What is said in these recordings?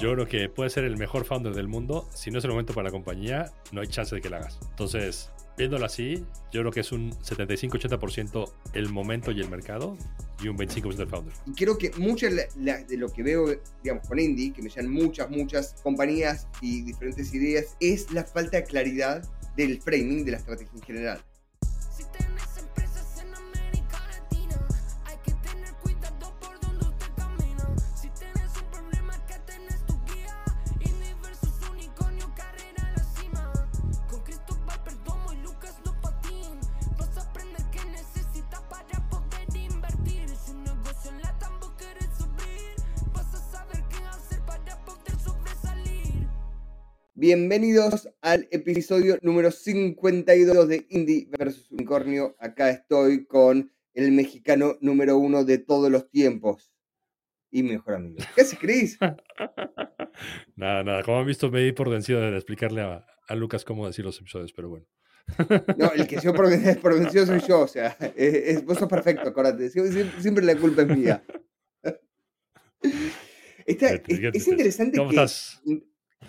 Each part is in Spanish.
yo creo que puede ser el mejor founder del mundo. Si no es el momento para la compañía, no hay chance de que la hagas. Entonces, viéndolo así, yo creo que es un 75-80% el momento y el mercado y un 25% del founder. Y creo que mucho de lo que veo, digamos, con Indy, que me llaman muchas, muchas compañías y diferentes ideas, es la falta de claridad del framing de la estrategia en general. Bienvenidos al episodio número 52 de Indie vs Unicornio. Acá estoy con el mexicano número uno de todos los tiempos y mejor amigo. ¿Qué haces, Chris? nada, nada. Como han visto, me di por vencido de explicarle a, Lucas cómo decir los episodios, pero bueno. no, el que yo por, vencido soy yo. O sea, es, vos sos perfecto, acuérdate. Siempre, la culpa es mía. es, interesante ¿Cómo que. Estás?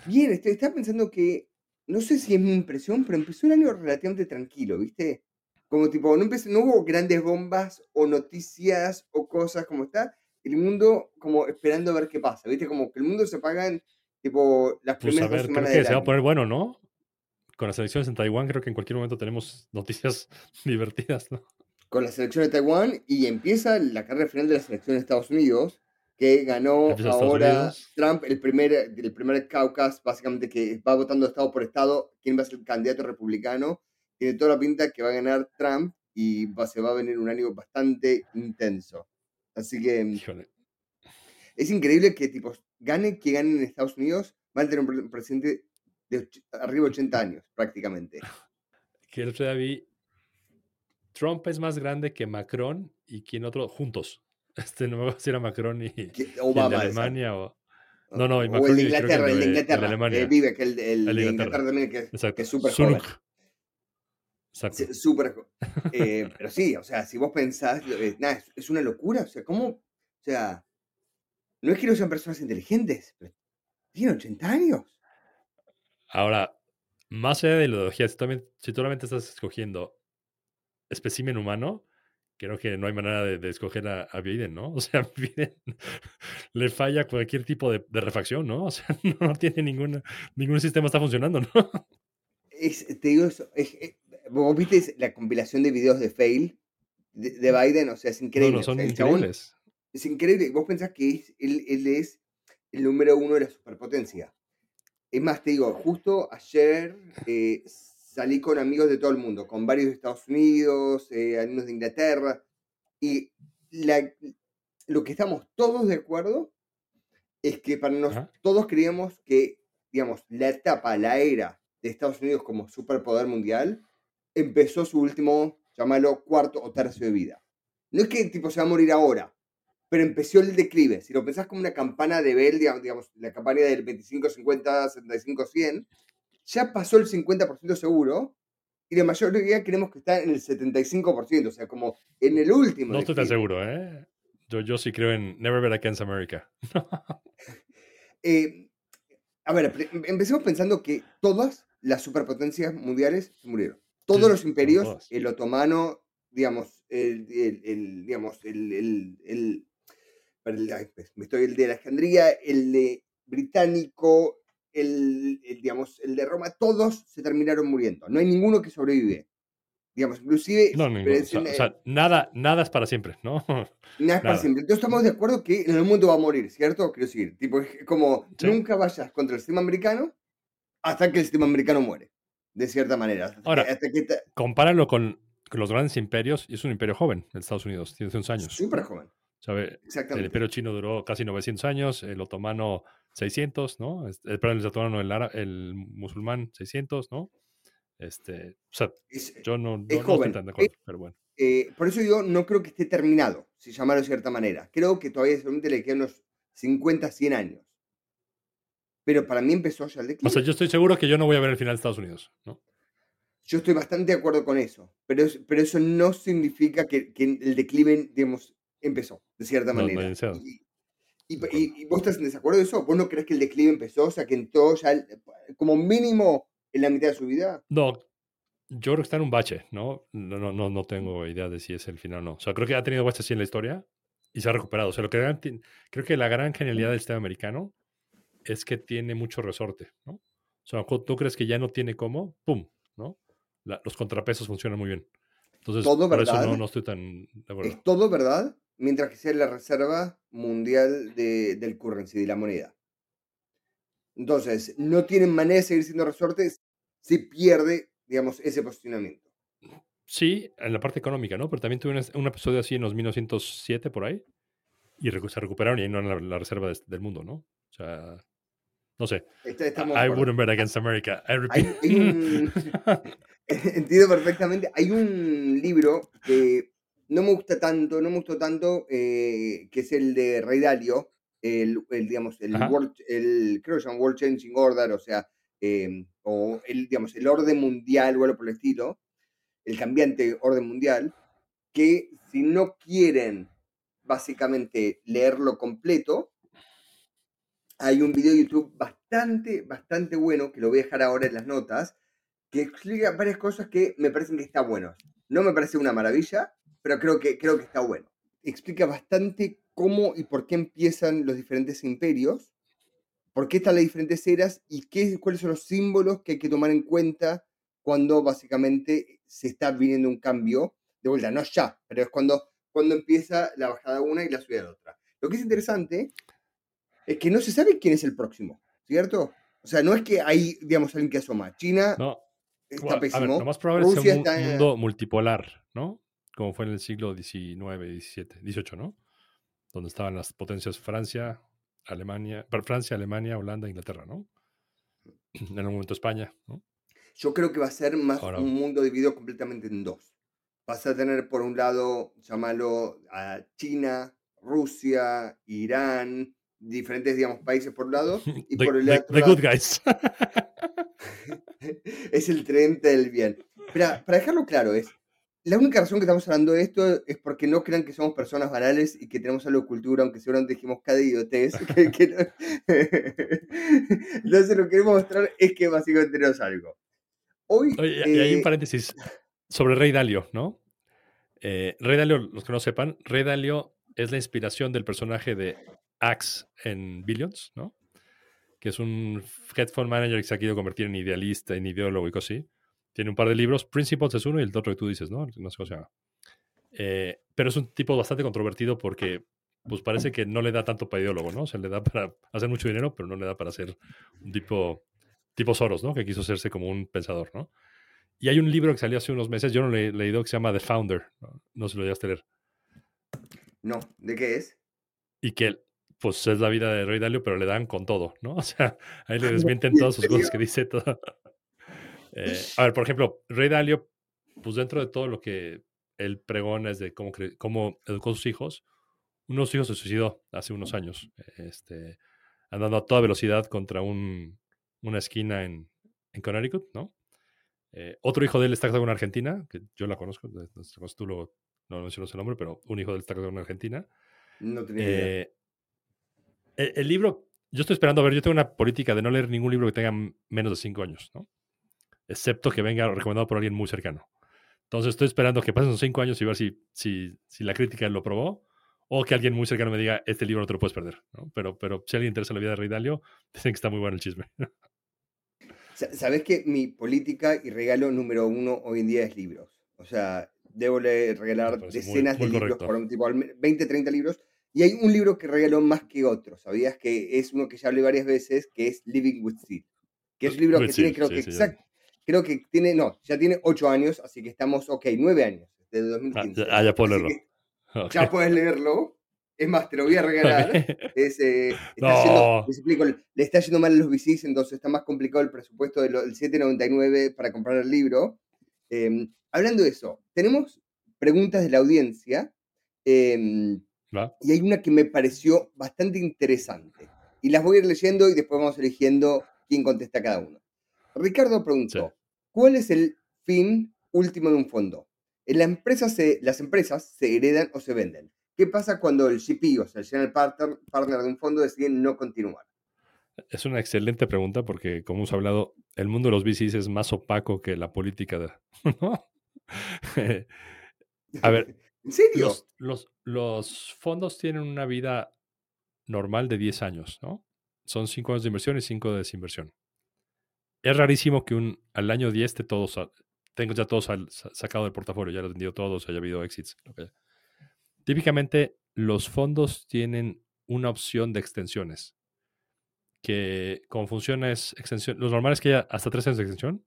Bien, estaba pensando que, no sé si es mi impresión, pero empezó el año relativamente tranquilo, ¿viste? Como tipo, no, empecé, no hubo grandes bombas o noticias o cosas como está. El mundo como esperando a ver qué pasa, ¿viste? Como que el mundo se apaga en tipo las pues primeras a ver, creo que se va a poner bueno, ¿no? Con las elecciones en Taiwán creo que en cualquier momento tenemos noticias divertidas, ¿no? Con la selección de Taiwán y empieza la carrera final de la selección de Estados Unidos que ganó ahora Trump, el primer, el primer caucus, básicamente que va votando estado por estado quién va a ser el candidato republicano. Tiene toda la pinta que va a ganar Trump y va, se va a venir un año bastante intenso. Así que es increíble que tipo, gane que gane en Estados Unidos, va a tener un presidente de arriba de 80 años prácticamente. Que el otro vi, Trump es más grande que Macron y quien otro juntos. Este, no me acuerdo si era Macron y, Obama, de Alemania o... No, no, y Macron o el de Inglaterra, el, de Inglaterra, el de Alemania. vive, que el, el, de Inglaterra también, que, que es súper joven. Exacto. Eh, Pero sí, o sea, si vos pensás, eh, nada, es, una locura, o sea, ¿cómo? O sea, no es que no sean personas inteligentes, pero tienen 80 años. Ahora, más allá de la ideología, si, también, si tú solamente estás escogiendo espécimen humano, creo que no hay manera de, escoger a, Biden, ¿no? O sea, Biden le falla cualquier tipo de, refacción, ¿no? O sea, no, tiene ningún, ningún sistema está funcionando, ¿no? te digo eso, eh, vos viste la compilación de videos de fail de, Biden, o sea, es increíble. No, no, son increíbles. es increíble. Vos pensás que él, es el número uno de la superpotencia. Es más, te digo, justo ayer eh, salí con amigos de todo el mundo, con varios de Estados Unidos, eh, algunos de Inglaterra, y lo que estamos todos de acuerdo es que para nosotros todos creíamos que, digamos, la etapa, la era de Estados Unidos como superpoder mundial empezó su último, llámalo, cuarto o tercio de vida. No es que tipo se va a morir ahora, pero empezó el declive. Si lo pensás como una campana de Bell, digamos, la campaña del 25, 50, 75, 100, ya pasó el 50% seguro y la mayoría creemos que está en el 75%, o sea, como en el último. No estoy tan seguro, ¿eh? Yo, yo sí creo en Never Bet Against America. Eh, a ver, empecemos pensando que todas las superpotencias mundiales se murieron. Todos los imperios, el otomano, digamos, el, digamos, el, el, me estoy el de Alejandría, el de británico, el, digamos, el de Roma, todos se terminaron muriendo. No hay ninguno que sobrevive. Digamos, inclusive... No, o, sea, nada, nada es para siempre, ¿no? Nada es para siempre. Entonces estamos de acuerdo que en el mundo va a morir, ¿cierto? Quiero decir, tipo, es como nunca vayas contra el sistema americano hasta que el sistema americano muere, de cierta manera. Ahora, compáralo con, los grandes imperios, y es un imperio joven en Estados Unidos, tiene 11 años. Súper joven. ¿Sabe? El imperio chino duró casi 900 años, el otomano 600, ¿no? El, perdón, el otomano, el, el musulmán 600, ¿no? Este, o sea, yo no, no, estoy tan de acuerdo, pero bueno. Eh, por eso yo no creo que esté terminado, si llamarlo de cierta manera. Creo que todavía solamente le quedan unos 50, 100 años. Pero para mí empezó ya el declive. O sea, yo estoy seguro que yo no voy a ver el final de Estados Unidos, ¿no? Yo estoy bastante de acuerdo con eso, pero, pero eso no significa que, que el declive, digamos, empezó, de cierta manera. ¿Y, acuerdo. y- y vos estás en desacuerdo de eso? ¿Vos no crees que el declive empezó? O sea, que entró ya el- como mínimo en la mitad de su vida. No, yo creo que está en un bache, ¿no? No, no, no, no tengo idea de si es el final o no. O sea, creo que ha tenido baches así en la historia y se ha recuperado. O sea, lo que gran- creo que la gran genialidad del sistema americano es que tiene mucho resorte, ¿no? O sea, tú crees que ya no tiene cómo, ¡pum! ¿no? La- los contrapesos funcionan muy bien. Entonces, Todo por eso no, verdad. no estoy tan de acuerdo. Es todo verdad, mientras que sea la reserva mundial de- del currency, de la moneda. Entonces, no tienen manera de seguir siendo resortes si pierde, digamos, ese posicionamiento. Sí, en la parte económica, ¿no? Pero también tuve un, un episodio así en los 1907 por ahí y se recuperaron y ahí no eran la, la reserva del mundo, ¿no? O sea, no sé. Está- I, wouldn't bet against America. I Hay, repeat. hay un... Entiendo perfectamente. Hay un libro que no me gusta tanto, no me gustó tanto, eh, que es el de Rey Dalio, el, el, digamos, el, Ajá. World, el, creo que se llama World Changing Order, o sea, eh, o el, digamos, el orden mundial o algo por el estilo, el cambiante orden mundial, que si no quieren básicamente leerlo completo, hay un video de YouTube bastante, bastante bueno, que lo voy a dejar ahora en las notas, que explica varias cosas que me parecen que está bueno. No me parece una maravilla, pero creo que, creo que está bueno. Explica bastante cómo y por qué empiezan los diferentes imperios, por qué están las diferentes eras y qué, cuáles son los símbolos que hay que tomar en cuenta cuando básicamente se está viniendo un cambio de vuelta. No ya, pero es cuando, cuando empieza la bajada de una y la subida de otra. Lo que es interesante es que no se sabe quién es el próximo, ¿cierto? O sea, no es que hay, digamos, alguien que asoma. China No, está bueno, a ver, pésimo. lo más probable es Rusia sea un está- mundo multipolar, ¿no? Como fue en el siglo XIX, XVII, XVIII, ¿no? Donde estaban las potencias Francia, Alemania, Francia, Alemania, Holanda, Inglaterra, ¿no? En algún momento España, ¿no? Yo creo que va a ser más Ahora- un mundo dividido completamente en dos. Vas a tener por un lado, llámalo a China, Rusia, Irán, diferentes, digamos, países por un lado, y The, por el the- otro the lado good guys. es el tridente del bien. Pero para dejarlo claro, es la única razón que estamos hablando de esto es porque no crean que somos personas banales y que tenemos algo de cultura, aunque seguramente dijimos cada idiotez. que- que no- Entonces lo que queremos mostrar es que básicamente tenemos algo. Hoy, Oye, y hay un eh, paréntesis sobre Rey Dalio, ¿no? Eh, Rey Dalio, los que no sepan, Rey Dalio es la inspiración del personaje de Axe en Billions, ¿no? Que es un head fund manager que se ha querido convertir en idealista, en ideólogo y cosas así. Tiene un par de libros, Principles es uno y el otro que tú dices, ¿no? No sé cómo se llama. Eh, pero es un tipo bastante controvertido porque pues parece que no le da tanto para ideólogo, ¿no? O sea, le da para hacer mucho dinero, pero no le da para ser un tipo, tipo Soros, ¿no? Que quiso hacerse como un pensador, ¿no? Y hay un libro que salió hace unos meses, yo no lo he leído, que se llama The Founder, no, no se lo llegaste a leer, no, ¿de qué es? y que pues es la vida de Rey Dalio, pero le dan con todo, ¿no? O sea, ahí le ¿en desmienten todas sus cosas que dice todo. Eh, a ver, por ejemplo, Rey Dalio, pues dentro de todo lo que él pregona es de cómo, educó a sus hijos, uno de sus hijos se suicidó hace unos años, este, andando a toda velocidad contra un, una esquina en, en Connecticut, ¿no? Eh, otro hijo de él está casado con una argentina, que yo la conozco, tú lo, no mencionas el nombre, pero un hijo de él está casado con una argentina. No tenía idea. Eh, el, el libro, yo estoy esperando a ver, yo tengo una política de no leer ningún libro que tenga menos de cinco años, ¿no? Excepto que venga recomendado por alguien muy cercano. Entonces estoy esperando que pasen cinco años y ver si, si, si la crítica lo probó o que alguien muy cercano me diga, este libro no te lo puedes perder, ¿no? Pero, pero si a alguien interesa la vida de Rey Dalio, dicen que está muy bueno el chisme. Sa- Sabes que mi política y regalo número uno hoy en día es libros. O sea, debo regalar parece muy- decenas muy de libros, correcto. por un tipo, al me- 20, 30 libros. Y hay un libro que regaló más que otro. ¿Sabías que es uno que ya hablé varias veces, que es Living with Sid? Que es un libro que tiene, creo sí, que sí, exact, creo que tiene, no, ya tiene 8 años, así que estamos, ok, 9 años, desde Ah, 2015. ya, ah, ya puedo leerlo. ya puedes leerlo. Es más, te lo voy a regalar. Es, eh, está No. yendo- explico, le está yendo mal a los VCs, entonces está más complicado el presupuesto del 7.99 para comprar el libro. Eh, hablando de eso, tenemos preguntas de la audiencia eh, y hay una que me pareció bastante interesante. Y las voy a ir leyendo y después vamos eligiendo quién contesta cada uno. Ricardo preguntó, Sí. ¿cuál es el fin último de un fondo? En la empresa se, las empresas se heredan o se venden. ¿Qué ¿Qué pasa cuando el GP, o sea, el general partner, partner de un fondo, decide no continuar? Es una excelente pregunta porque, como hemos hablado, el mundo de los VCs es más opaco que la política. De, ¿no? A ver, ¿En serio? los, los, los fondos tienen una vida normal de 10 años, ¿no? Son 5 años de inversión y 5 de desinversión. Es rarísimo que un, al año 10 te todos, tengas ya todos al- sa- sacado del portafolio, ya los vendido todos, haya habido exits. lo. Típicamente, los fondos tienen una opción de extensiones. Que como funciona es extensión. Lo normal es que haya hasta tres años de extensión.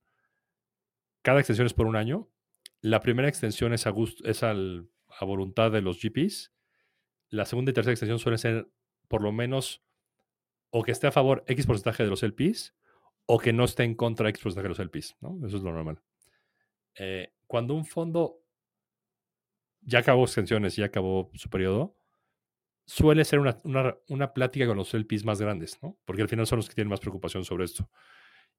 Cada extensión es por un año. La primera extensión es a, gusto, es a voluntad de los GPs. La segunda y tercera extensión suelen ser por lo menos o que esté a favor X porcentaje de los LPs o que no esté en contra X porcentaje de los LPs. ¿no? Eso es lo normal. Eh, cuando un fondo ya acabó extensiones, ya acabó su periodo, suele ser una, una, una plática con los LPs más grandes, ¿no? Porque al final son los que tienen más preocupación sobre esto.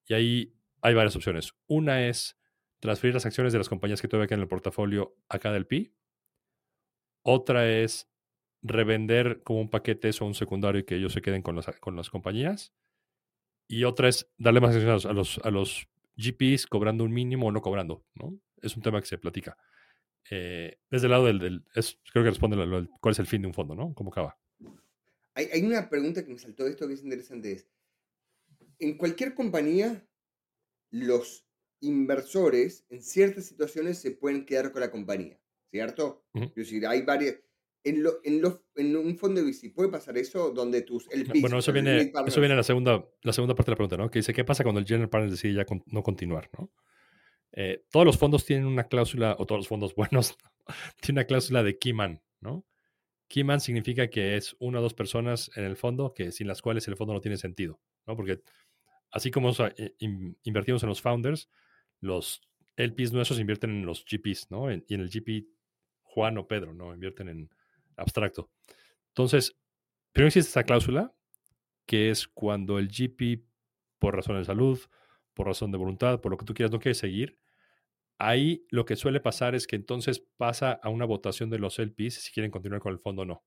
Y ahí hay varias opciones. Una es transferir las acciones de las compañías que todavía quedan en el portafolio a cada LP. Otra es revender como un paquete eso un secundario y que ellos se queden con las, con las compañías. Y otra es darle más acciones a los, a los GPs cobrando un mínimo o no cobrando, ¿no? Es un tema que se platica. Eh, desde el lado del... del- es- creo que responde lo- lo- cuál es el fin de un fondo, ¿no? ¿Cómo acaba? Hay, hay una pregunta que me saltó de esto que es interesante. Es, en cualquier compañía, los inversores en ciertas situaciones se pueden quedar con la compañía, ¿cierto? Ujú. Es decir, hay varias... En, lo- en, los- en un fondo de VC, ¿puede pasar eso? Donde tus LPs... Bueno, o eso viene, eso viene en la segunda, la segunda parte de la pregunta, ¿no? Que dice, ¿qué pasa cuando el general partner decide ya con- no continuar, ¿no? Eh, todos los fondos tienen una cláusula, o todos los fondos buenos, tienen una cláusula de key man, ¿no? Key man significa que es una o dos personas en el fondo que sin las cuales el fondo no tiene sentido, ¿no? Porque así como o sea, in- invertimos en los founders, los LPs nuestros invierten en los GPs, ¿no? En- y en el GP Juan o Pedro, ¿no? Invierten en abstracto. Entonces, primero existe esta cláusula, que es cuando el GP, por razón de salud, por razón de voluntad, por lo que tú quieras, no quiere seguir, ahí lo que suele pasar es que entonces pasa a una votación de los LPs si quieren continuar con el fondo o no.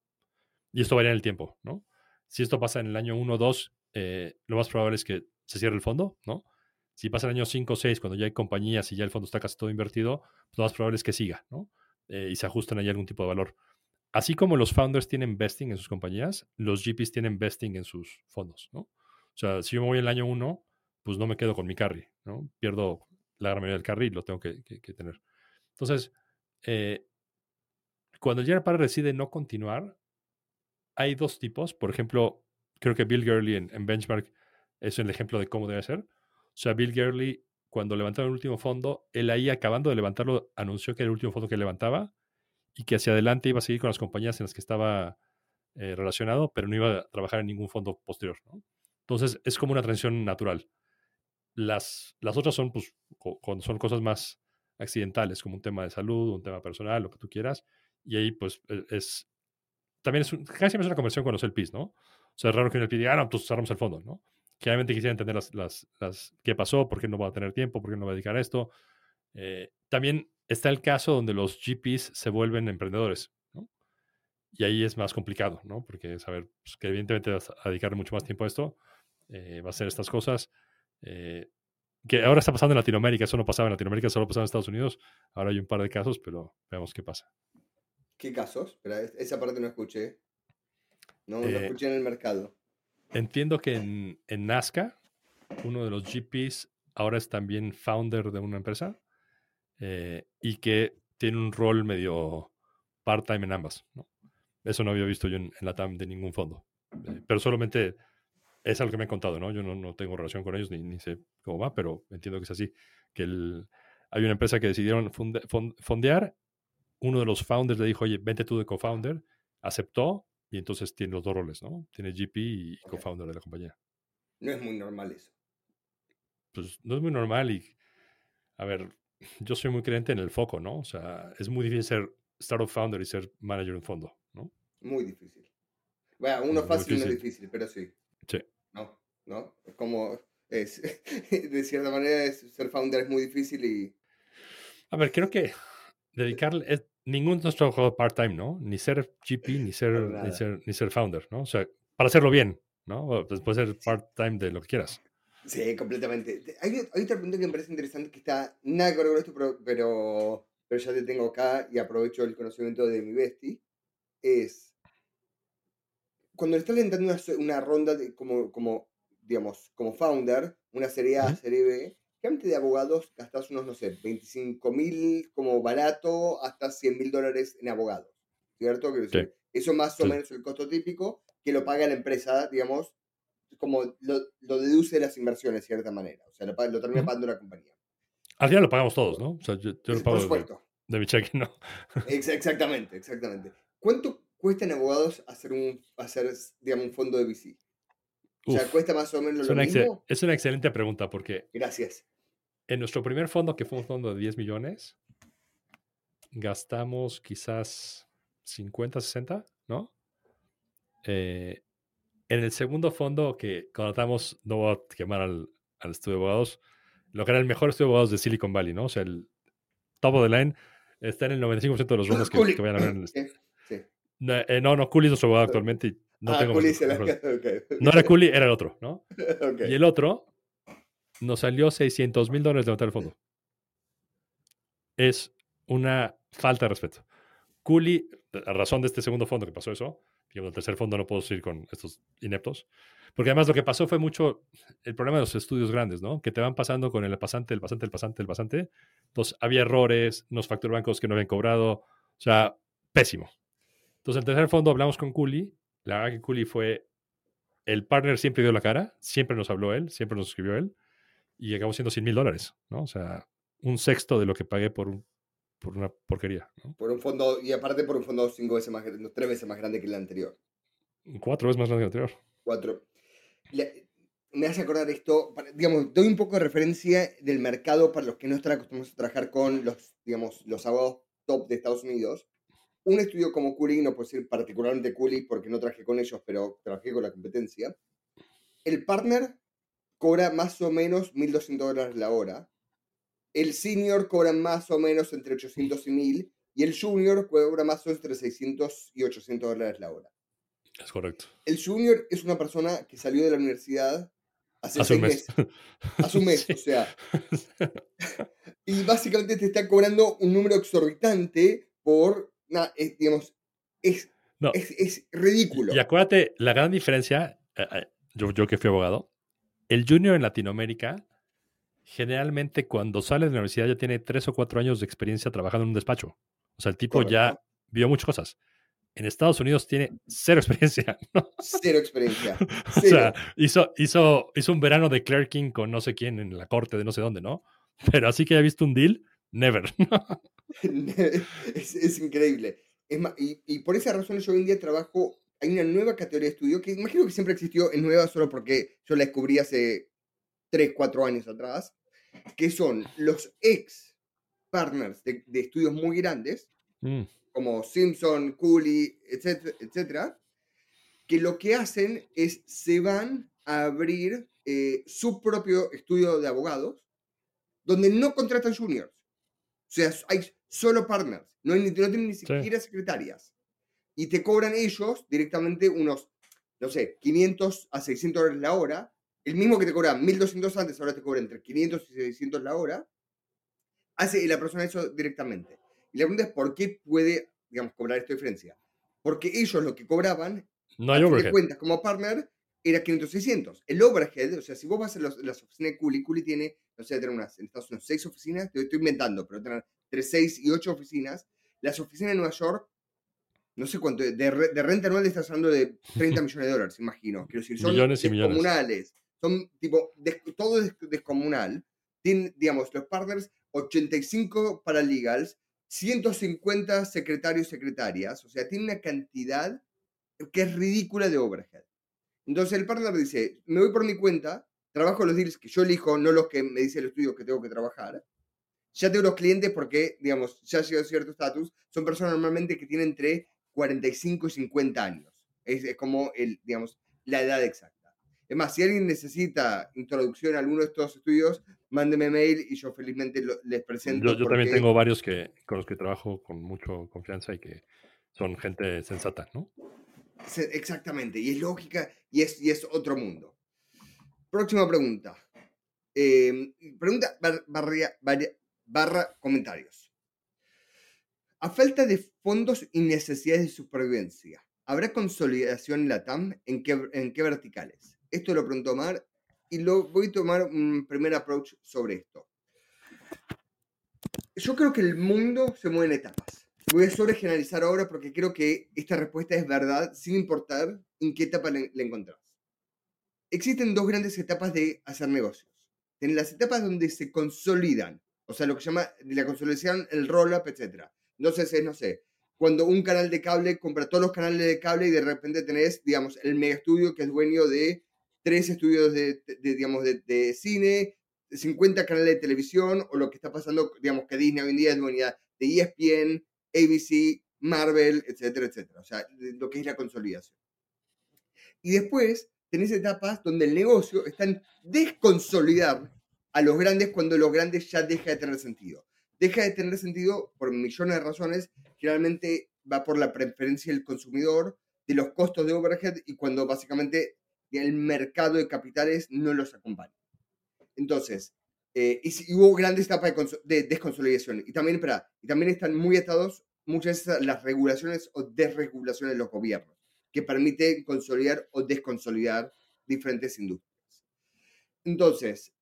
Y esto varía en el tiempo, ¿no? Si esto pasa en el año 1 o 2, eh, lo más probable es que se cierre el fondo, ¿no? Si pasa en el año 5 o 6, cuando ya hay compañías y ya el fondo está casi todo invertido, lo más probable es que siga, ¿no? Eh, y se ajustan ahí algún tipo de valor. Así como los founders tienen vesting en sus compañías, los GPs tienen vesting en sus fondos, ¿no? O sea, si yo me voy el año 1, pues no me quedo con mi carry, ¿no? Pierdo la gran mayoría del carry lo tengo que tener. Entonces, eh, cuando el general partner decide no continuar, hay dos tipos. Por ejemplo, creo que Bill Gurley en, en Benchmark es el ejemplo de cómo debe ser. O sea, Bill Gurley, cuando levantaron el último fondo, él ahí acabando de levantarlo, anunció que era el último fondo que levantaba y que hacia adelante iba a seguir con las compañías en las que estaba eh, relacionado, pero no iba a trabajar en ningún fondo posterior. Entonces, es como una transición natural. Las, las otras son, pues, son cosas más accidentales, como un tema de salud, un tema personal, lo que tú quieras. Y ahí, pues, e- es. También es casi siempre una conversión con los LPs, ¿no? O sea, es raro que un LP diga, ah, no, pues cerramos el fondo, ¿no? Generalmente quisiera entender las, las, las, qué pasó, por qué no va a tener tiempo, por qué no va a dedicar a esto. Eh, también está el caso donde los GPs se vuelven emprendedores, ¿no? Y ahí es más complicado, ¿no? Porque saber pues, que evidentemente vas a dedicar mucho más tiempo a esto, eh, va a hacer estas cosas. eh, que ahora está pasando en Latinoamérica, eso no pasaba en Latinoamérica, solo pasaba en Estados Unidos. Ahora hay un par de casos, pero veamos qué pasa. ¿Qué casos? Esa parte no escuché. No, no Eh, escuché en el mercado. Entiendo que en, en Nazca, uno de los GPs ahora es también founder de una empresa eh, y que tiene un rol medio part-time en ambas. ¿no? Eso no había visto yo en, en la TAM de ningún fondo. Eh, pero solamente es algo que me han contado, ¿no? Yo no, no tengo relación con ellos ni, ni sé cómo va, pero entiendo que es así. Que el, hay una empresa que decidieron funde- fon- fondear. Uno de los founders le dijo, oye, vente tú de co-founder. Aceptó y entonces tiene los dos roles, ¿no? Tiene GP y Ok. co-founder de la compañía. No es muy normal eso. Pues no es muy normal y, a ver, yo soy muy creyente en el foco, ¿no? O sea, es muy difícil ser startup founder y ser manager de un fondo, ¿no? Muy difícil. Bueno, uno Muy fácil y uno difícil. difícil, pero sí. Sí. No, no. Es como. Es, de cierta manera, es- ser founder es muy difícil y. A ver, creo que dedicarle, es- ningún de nuestro juego part-time, ¿no? Ni ser GP, ni ser, ni ser, ni ser founder, ¿no? O sea, para hacerlo bien, ¿no? Pues puede ser part-time de lo que quieras. Sí, completamente. Te- Hay, hay otra pregunta que me parece interesante que está nada que ver con esto, pero, pero, pero ya te tengo acá y aprovecho el conocimiento de mi bestie. Es cuando le estás levantando una, una ronda de, como, como, digamos, como founder, una serie A, serie B, realmente de abogados gastas unos, no sé, 25 mil como barato hasta 100 mil dólares en abogados. ¿Cierto? Quiero Sí. eso más o Sí. menos el costo típico que lo paga la empresa, digamos, como lo, lo deduce de las inversiones, de cierta manera. O sea, lo, termina pagando la compañía. Al final lo pagamos todos, ¿no? O sea, yo, yo Es- lo pago por de, supuesto. de mi cheque, ¿no? Ex- exactamente, exactamente. ¿Cuánto cuestan abogados hacer un, hacer, digamos, un fondo de VC? O sea, ¿cuesta más o menos es lo exce- mismo? es una excelente pregunta porque Gracias. en nuestro primer fondo, que fue un fondo de 10 millones, gastamos quizás 50, 60, ¿no? Eh, en el segundo fondo que contratamos, no voy a quemar al, al estudio de abogados, lo que era el mejor estudio de abogados de Silicon Valley, ¿no? O sea, el top of the line está en el 95% de los rondas que, que vayan a ver en el... Sí, sí. No, eh, no, no, Cooley es nuestro abogado actualmente y no ah, tengo... Cooley más- se la... mejores- ok. No era Cooley, era el otro, ¿no? Y el otro nos salió 600 mil dólares levantar el fondo. Es una falta de respeto. Cooley, a razón de este segundo fondo que pasó eso, digamos, el tercer fondo no puedo seguir con estos ineptos, porque además lo que pasó fue mucho el problema de los estudios grandes, ¿no? Que te van pasando con el pasante, el pasante, el pasante, el pasante. Entonces había errores, nos facturaban cosas que no habían cobrado, o sea, pésimo. Entonces, el tercer fondo hablamos con Cooley. La verdad que Cooley fue el partner, siempre dio la cara, siempre nos habló él, siempre nos escribió él, y acabó siendo 100 mil dólares, ¿no? O sea, un sexto de lo que pagué por, un, por una porquería, ¿no? Por un fondo, y aparte por un fondo cinco veces más grande, no, tres veces más grande que el anterior. Cuatro veces más grande que el anterior. Cuatro. La- me hace acordar esto, digamos, doy un poco de referencia del mercado para los que no están acostumbrados a trabajar con los, digamos, los abogados top de Estados Unidos. Un estudio como Cooley, no puedo decir particularmente Cooley porque no trabajé con ellos, pero trabajé con la competencia. El partner cobra más o menos 1.200 dólares la hora. El senior cobra más o menos entre 800 y 1.000. Y el junior cobra más o menos entre 600 y 800 dólares la hora. Es correcto. El junior es una persona que salió de la universidad hace, Hace un mes. meses. Hace un mes, Sí. o sea. Y básicamente te está cobrando un número exorbitante por, es, digamos, es, No, es, es ridículo. y acuérdate, la gran diferencia, eh, eh, yo, yo que fui abogado, el junior en Latinoamérica, generalmente cuando sale de la universidad ya tiene tres o cuatro años de experiencia trabajando en un despacho. O sea, el tipo ya Correcto. vio muchas cosas. En Estados Unidos tiene cero experiencia, ¿no? Cero experiencia. O Cero. sea, hizo, hizo, hizo un verano de clerking con no sé quién en la corte de no sé dónde, ¿no? Pero así que haya visto un deal, never. es, es increíble. Es y, y por esa razón yo hoy en día trabajo, hay una nueva categoría de estudio que imagino que siempre existió, es nueva solo porque yo la descubrí hace 3, 4 años atrás, que son los ex partners de, de estudios muy grandes, Mm, como Simpson, Cooley, etcétera, etcétera, que lo que hacen es se van a abrir eh, su propio estudio de abogados, donde no contratan juniors. O sea, hay solo partners, no, hay no tienen ni siquiera secretarias. Y te cobran ellos directamente unos, no sé, 500 a 600 dólares la hora. El mismo que te cobraban 1200 antes, ahora te cobran entre 500 y 600 la hora. Hace la persona eso directamente. Y la pregunta es, ¿por qué puede, digamos, cobrar esta diferencia? Porque ellos lo que cobraban No hay overhead. cuentas como partner era 500 600 el overhead o sea si vos vas a los- las oficinas de Cooley Cooley tiene no sé tener unas en Estados Unidos seis oficinas te estoy inventando pero tener entre 6 y 8 oficinas las oficinas de Nueva York no sé cuánto de, de renta anual estás hablando de 30 millones de dólares imagino quiero decir son Millones y millones. descomunales son tipo todo es descomunal tienen digamos los partners 85 paralegals 150 secretarios secretarias o sea tiene una cantidad que es ridícula de overhead. Entonces el partner dice, me voy por mi cuenta, trabajo los deals que yo elijo, no los que me dice el estudio que tengo que trabajar. Ya tengo los clientes porque, digamos, ya llegó a cierto estatus, son personas normalmente que tienen entre 45 y 50 años. Es, es como, el, digamos, la edad exacta. Es más, si alguien necesita introducción a alguno de estos estudios, mándeme mail y yo felizmente les presento. Yo, yo también tengo varios que, con los que trabajo con mucha confianza y que son gente sensata, ¿no? Exactamente, y es lógica y es, y es otro mundo. Próxima pregunta. Em, pregunta barra comentarios. A falta de fondos y necesidades de supervivencia, ¿habrá consolidación en la TAM? ¿En qué, en qué verticales? Esto lo preguntó Mar y lo voy a tomar un primer approach sobre esto. Yo creo que el mundo se mueve en etapas. Voy a sobre generalizar ahora porque creo que esta respuesta es verdad sin importar en qué etapa le, encontrás. Existen dos grandes etapas de hacer negocios. En las etapas donde se consolidan, o sea, lo que se llama la consolidación, el roll-up, etc. Entonces es, no sé, cuando un canal de cable compra todos los canales de cable y de repente tenés, digamos, el mega estudio que es dueño de tres estudios de, digamos, de, cine, 50 canales de televisión, o lo que está pasando, digamos, que Disney hoy en día es dueña de ESPN, ABC, Marvel, etcétera, etcétera. O sea, lo que es la consolidación. Y después tenés etapas donde el negocio está en desconsolidar a los grandes cuando los grandes ya deja de tener sentido. Deja de tener sentido por millones de razones. Generalmente va por la preferencia del consumidor, de los costos de overhead y cuando básicamente el mercado de capitales no los acompaña. Entonces, eh, y, hubo grandes etapas de, desconsolidación. Y también, espera, y también están muy atados muchas veces las regulaciones o desregulaciones de los gobiernos, que permiten consolidar o desconsolidar diferentes industrias. Entonces,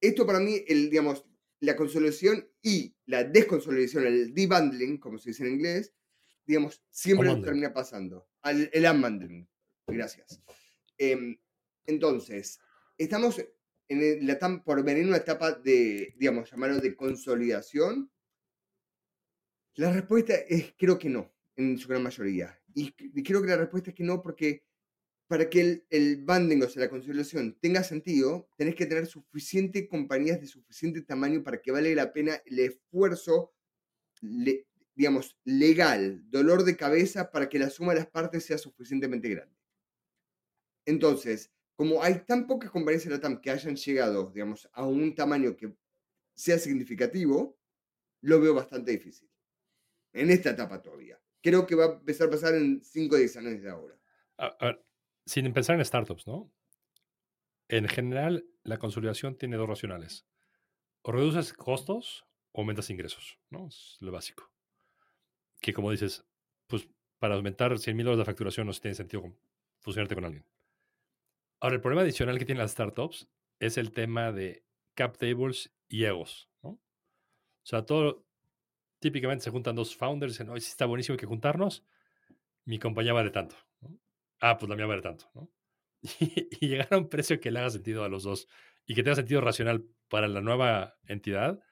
esto para mí, el, digamos, la consolidación y la desconsolidación, el debundling, como se dice en inglés, digamos, siempre termina pasando. el unbundling. Gracias. Em, entonces, estamos en la, por venir una etapa de, digamos, llamarlo de consolidación. La respuesta es creo que no, en su gran mayoría. Y, creo que la respuesta es que no porque para que el, el banding, o sea, la consolidación, tenga sentido, tenés que tener suficiente compañías de suficiente tamaño para que vale la pena el esfuerzo, digamos, legal, dolor de cabeza para que la suma de las partes sea suficientemente grande. Entonces, como hay tan pocas compañías en la TAM que hayan llegado, digamos, a un tamaño que sea significativo, lo veo bastante difícil. En esta etapa todavía. Creo que va a empezar a pasar en 5 o 10 años de ahora. A, ver, sin pensar en startups, ¿no? En general, la consolidación tiene dos racionales. O reduces costos o aumentas ingresos, ¿no? Es lo básico. Que como dices, pues para aumentar 100 mil dólares de facturación no tiene sentido fusionarte con alguien. Ahora, el problema adicional que tienen las startups es el tema de cap tables y egos, ¿no? O sea, todo, típicamente se juntan dos founders y dicen, oye, si está buenísimo que juntarnos, mi compañía vale tanto. Ah, pues la mía vale tanto, ¿no? Y, llegar a un precio que le haga sentido a los dos y que tenga sentido racional para la nueva entidad,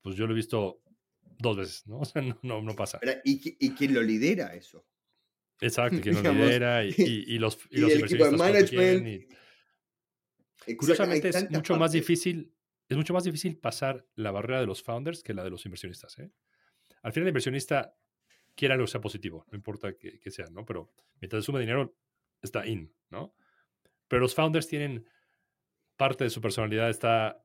pues yo lo he visto dos veces, ¿no? O sea, no, no, pasa. ¿Y, ¿Y quién lo lidera eso? Exacto, que nos lidera y, y, los, y, los el equipo de management. Curiosamente es mucho más difícil, es mucho más difícil pasar la barrera de los founders que la de los inversionistas. ¿eh? Al final el inversionista quiere algo que sea positivo, no importa que, sea, ¿no? Pero mientras suma dinero, está in, ¿no? Pero los founders tienen parte de su personalidad está,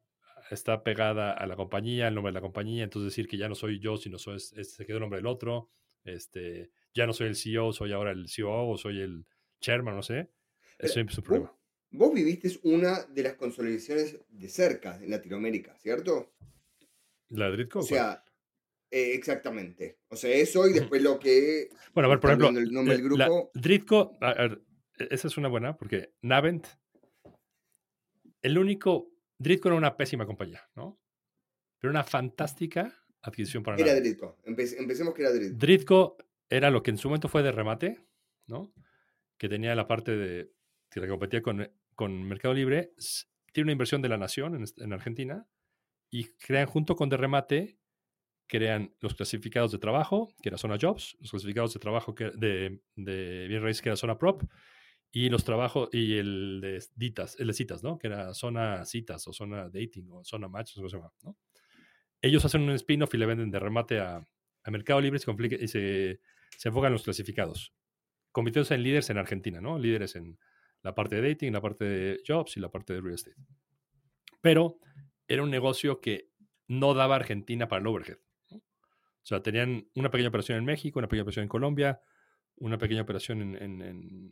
está pegada a la compañía, el nombre de la compañía, entonces decir que ya no soy yo, sino soy, se quedó el nombre del otro, este, ya no soy el CEO, soy ahora el CEO o soy el chairman, no sé. Eso es su problema. Vos, viviste una de las consolidaciones de cerca en Latinoamérica, ¿cierto? ¿La de Dritco? O sea, eh, exactamente. O sea, eso y después lo que... Bueno, a ver, por ejemplo, el nombre del grupo. Dritco, e, esa es una buena, porque Navent, el único... Dritco era una pésima compañía, ¿no? Pero una fantástica adquisición para Era Dritco. empecemos que era Dritco. Dritco era lo que en su momento fue de remate, ¿no? Que tenía la parte de que competía con, con Mercado Libre, tiene una inversión de la nación en, Argentina y crean junto con de remate, crean los clasificados de trabajo, que era zona jobs, los clasificados de trabajo que, de, de bien raíz, que era zona prop, y los trabajos, y el de citas, el citas, ¿no? Que era zona citas o zona dating o zona match, no sé cómo se llama, ¿no? Ellos hacen un spin-off y le venden de remate a, a Mercado Libre y se, se enfocan en los clasificados, convirtiéndose en líderes en Argentina, ¿no? Líderes en la parte de dating, la parte de jobs y la parte de real estate. Pero era un negocio que no daba Argentina para el overhead. O sea, tenían una pequeña operación en México, una pequeña operación en Colombia, una pequeña operación en,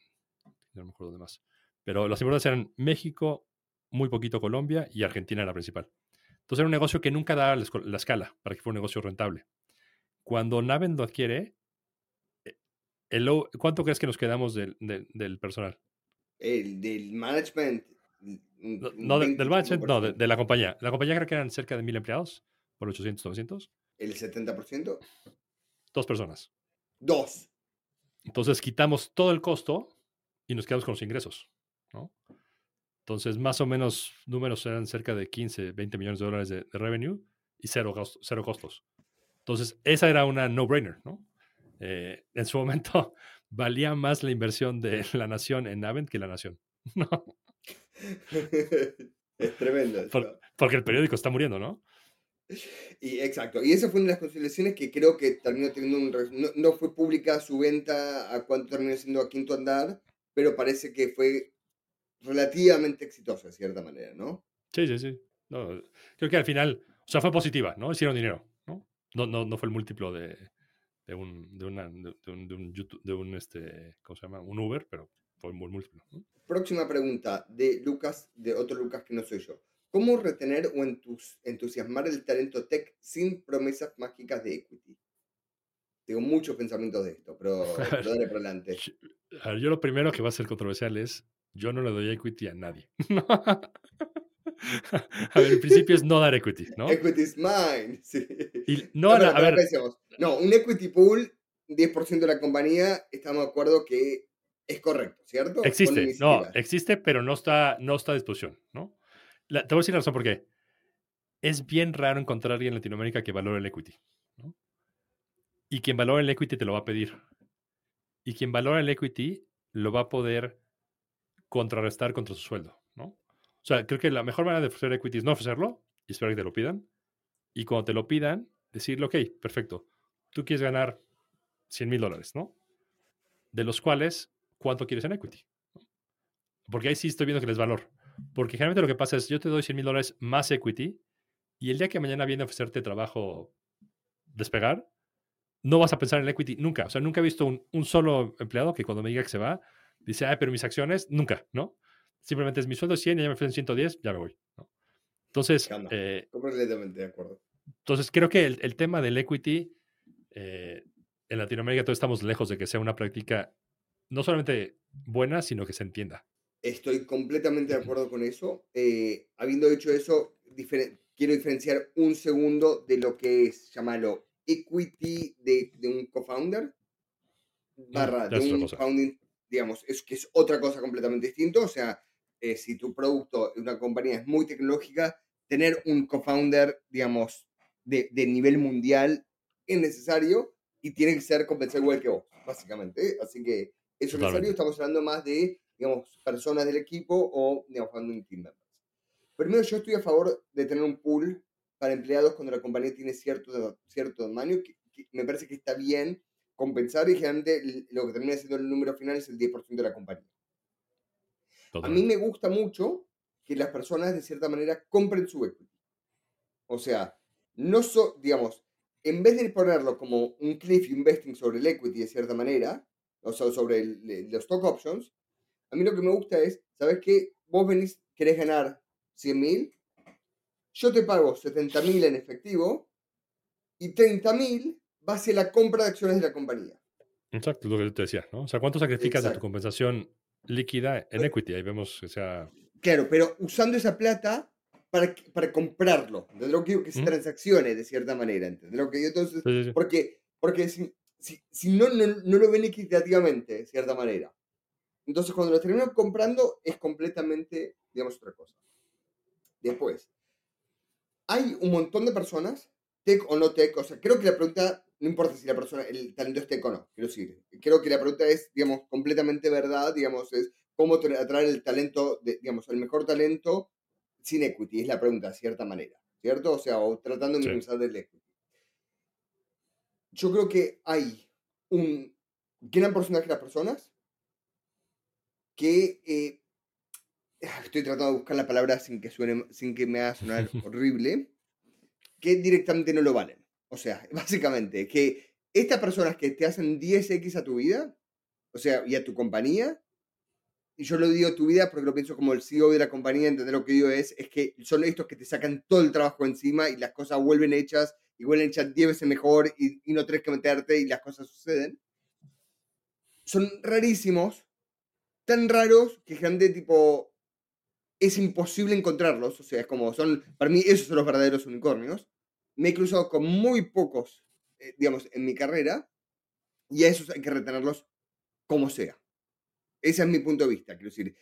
no me acuerdo de más. Pero las importantes eran México, muy poquito Colombia y Argentina era la principal. Entonces era un negocio que nunca daba la, escala para que fuera un negocio rentable. Cuando Naven lo adquiere, el, ¿cuánto crees que nos quedamos del, del, personal? El del management. No, del management, no, de, la compañía. La compañía creo que eran cerca de mil empleados, por 800, 900. ¿El 70%? Dos personas. Dos. Entonces quitamos todo el costo y nos quedamos con los ingresos. ¿no? Entonces, más o menos, números eran cerca de 15, 20 millones de dólares de, revenue y cero, cero costos. Entonces, esa era una no-brainer, ¿no? Eh, en su momento, valía más la inversión de la nación en Avent que la nación. ¿no? es tremendo. porque el periódico está muriendo, ¿no? Y exacto, y esa fue una de las consideraciones que creo que terminó teniendo un... No, no, fue pública su venta a cuánto terminó siendo a quinto andar, pero parece que fue relativamente exitosa de cierta manera, ¿no? Sí, sí, sí. creo que al final, o sea, fue positiva, ¿no? Hicieron dinero, ¿no? No, no, no fue el múltiplo de, de un, de, una, de, un, de un, YouTube, de un, este, ¿cómo se llama? Un Uber, pero fue un buen múltiplo. Próxima pregunta de Lucas, de otro Lucas que no soy yo. ¿Cómo retener o entusiasmar el talento tech sin promesas mágicas de equity? Tengo muchos pensamientos de esto, pero, dale por adelante. Yo lo primero que va a ser controversial es, yo no le doy equity a nadie. a ver, el principio es no dar equity, ¿no? Equity is mine. Sí. no, a, ver. No, un equity pool, 10% de la compañía, estamos de acuerdo que es correcto, ¿cierto? Existe, no, existe, pero no está, no está a disposición, ¿no? te voy a decir la razón por qué. Es bien raro encontrar a alguien en Latinoamérica que valore el equity. ¿no? Y quien valora el equity te lo va a pedir. Y quien valora el equity lo va a poder contrarrestar contra su sueldo, ¿no? O sea, creo que la mejor manera de ofrecer equity es no ofrecerlo y esperar que te lo pidan. Y cuando te lo pidan, decirle, ok, perfecto, tú quieres ganar 100 mil dólares, ¿no? De los cuales, ¿cuánto quieres en equity? Porque ahí sí estoy viendo que les valor. Porque generalmente lo que pasa es, yo te doy 100 mil dólares más equity y el día que mañana viene a ofrecerte trabajo despegar, no vas a pensar en equity nunca. O sea, nunca he visto un, solo empleado que cuando me diga que se va, dice, ah, pero mis acciones, nunca, ¿no? Simplemente es mi sueldo 100 y ya me ofrecen 110, ya me voy. ¿no? Entonces, eh, completamente de acuerdo. Entonces, creo que el, tema del equity eh, en Latinoamérica todos estamos lejos de que sea una práctica no solamente buena, sino que se entienda. Estoy completamente de acuerdo con eso. Eh, habiendo hecho eso, quiero diferenciar un segundo de lo que es, llamarlo, equity de, de un co-founder barra de un founding, digamos, es que es otra cosa completamente distinta. O sea, eh, si tu producto, una compañía es muy tecnológica, tener un co-founder, digamos, de, de, nivel mundial es necesario y tiene que ser compensado igual que vos, básicamente. Así que eso es necesario. Estamos hablando más de, digamos, personas del equipo o, digamos, founding team members. Primero, yo estoy a favor de tener un pool para empleados cuando la compañía tiene cierto, cierto tamaño, que, me parece que está bien compensar y generalmente lo que termina siendo el número final es el 10% de la compañía. A mí me gusta mucho que las personas de cierta manera compren su equity. O sea, no so, digamos, en vez de ponerlo como un cliff investing sobre el equity de cierta manera, o sea, sobre los stock options, a mí lo que me gusta es, ¿sabes qué? Vos venís, querés ganar 100 mil, yo te pago 70 mil en efectivo y 30 mil va hacia la compra de acciones de la compañía. Exacto, lo que te decía, ¿no? O sea, ¿cuánto sacrificas de tu compensación líquida en equity? Ahí vemos que sea... Claro, pero usando esa plata para, para comprarlo. De lo que, que se transaccione de cierta manera. ¿entendés? Lo que yo entonces, Porque, porque si, si, si no, no, no, lo ven equitativamente, de cierta manera. Entonces, cuando lo terminan comprando, es completamente, digamos, otra cosa. Después, hay un montón de personas, tech o no tech, o sea, creo que la pregunta, no importa si la persona, el talento es tech o no, quiero decir, creo que la pregunta es, digamos, completamente verdad, digamos, es cómo atraer el talento, de, digamos, el mejor talento sin equity, es la pregunta, de cierta manera, ¿cierto? O sea, o tratando de minimizar el equity. Yo creo que hay un gran porcentaje de las personas que eh, ah, estoy tratando de buscar la palabra sin que, suene, sin que me haga sonar horrible, que directamente no lo valen. O sea, básicamente, que estas personas que te hacen 10x a tu vida, o sea, y a tu compañía, y yo lo digo tu vida porque lo pienso como el CEO de la compañía, entender lo que digo es, es que son estos que te sacan todo el trabajo encima y las cosas vuelven hechas y vuelven hechas 10 veces mejor y, no tienes que meterte y las cosas suceden. Son rarísimos, tan raros que gente tipo es imposible encontrarlos, o sea, es como son, para mí esos son los verdaderos unicornios. Me he cruzado con muy pocos, eh, digamos, en mi carrera y a esos hay que retenerlos como sea. Ese es mi punto de vista, quiero decir.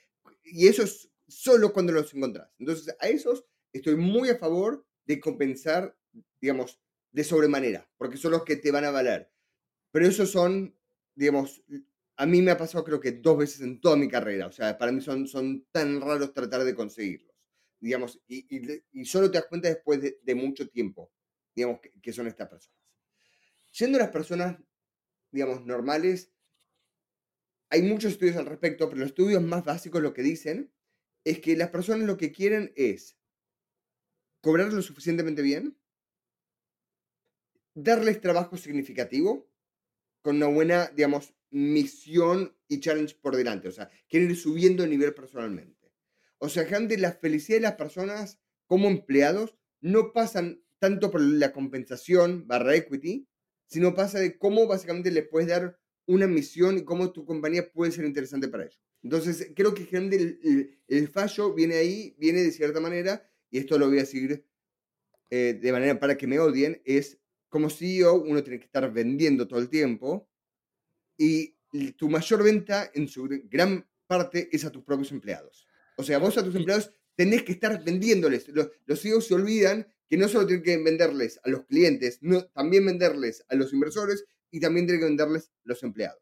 Y eso es solo cuando los encontrás. Entonces, a esos estoy muy a favor de compensar, digamos, de sobremanera, porque son los que te van a valer. Pero esos son, digamos, a mí me ha pasado creo que dos veces en toda mi carrera. O sea, para mí son, son tan raros tratar de conseguirlos. Digamos, y, y, solo te das cuenta después de, mucho tiempo, digamos, que, son estas personas. Siendo las personas, digamos, normales, hay muchos estudios al respecto, pero los estudios más básicos lo que dicen es que las personas lo que quieren es cobrar lo suficientemente bien, darles trabajo significativo, con una buena, digamos, misión y challenge por delante. O sea, quieren ir subiendo de nivel personalmente. O sea, gente, la felicidad de las personas como empleados no pasan tanto por la compensación barra equity, sino pasa de cómo básicamente les puedes dar una misión y cómo tu compañía puede ser interesante para ellos. Entonces, creo que el, el, fallo viene ahí, viene de cierta manera, y esto lo voy a seguir eh, de manera para que me odien, es como CEO uno tiene que estar vendiendo todo el tiempo y tu mayor venta en su gran parte es a tus propios empleados. O sea, vos a tus empleados tenés que estar vendiéndoles. Los, los CEOs se olvidan que no solo tienen que venderles a los clientes, no, también venderles a los inversores y también tienen que venderles los empleados.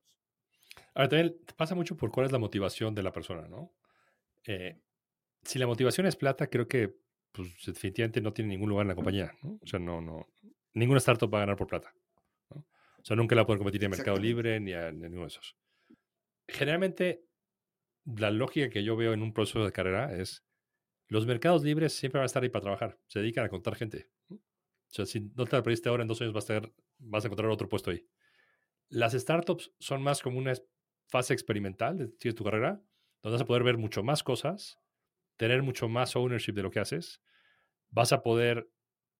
Ahora, también pasa mucho por cuál es la motivación de la persona, ¿no? Eh, si la motivación es plata, creo que pues, definitivamente no tiene ningún lugar en la compañía, ¿no? O sea, no, no, ninguna startup va a ganar por plata. ¿no? O sea, nunca la pueden competir en Mercado Libre ni a, ni a ninguno de esos. Generalmente, la lógica que yo veo en un proceso de carrera es los mercados libres siempre van a estar ahí para trabajar. Se dedican a contar gente. O sea, si no te la perdiste ahora, en dos años vas a, encontrar otro puesto ahí. Las startups son más como una fase experimental de, tu carrera, donde vas a poder ver mucho más cosas, tener mucho más ownership de lo que haces, vas a poder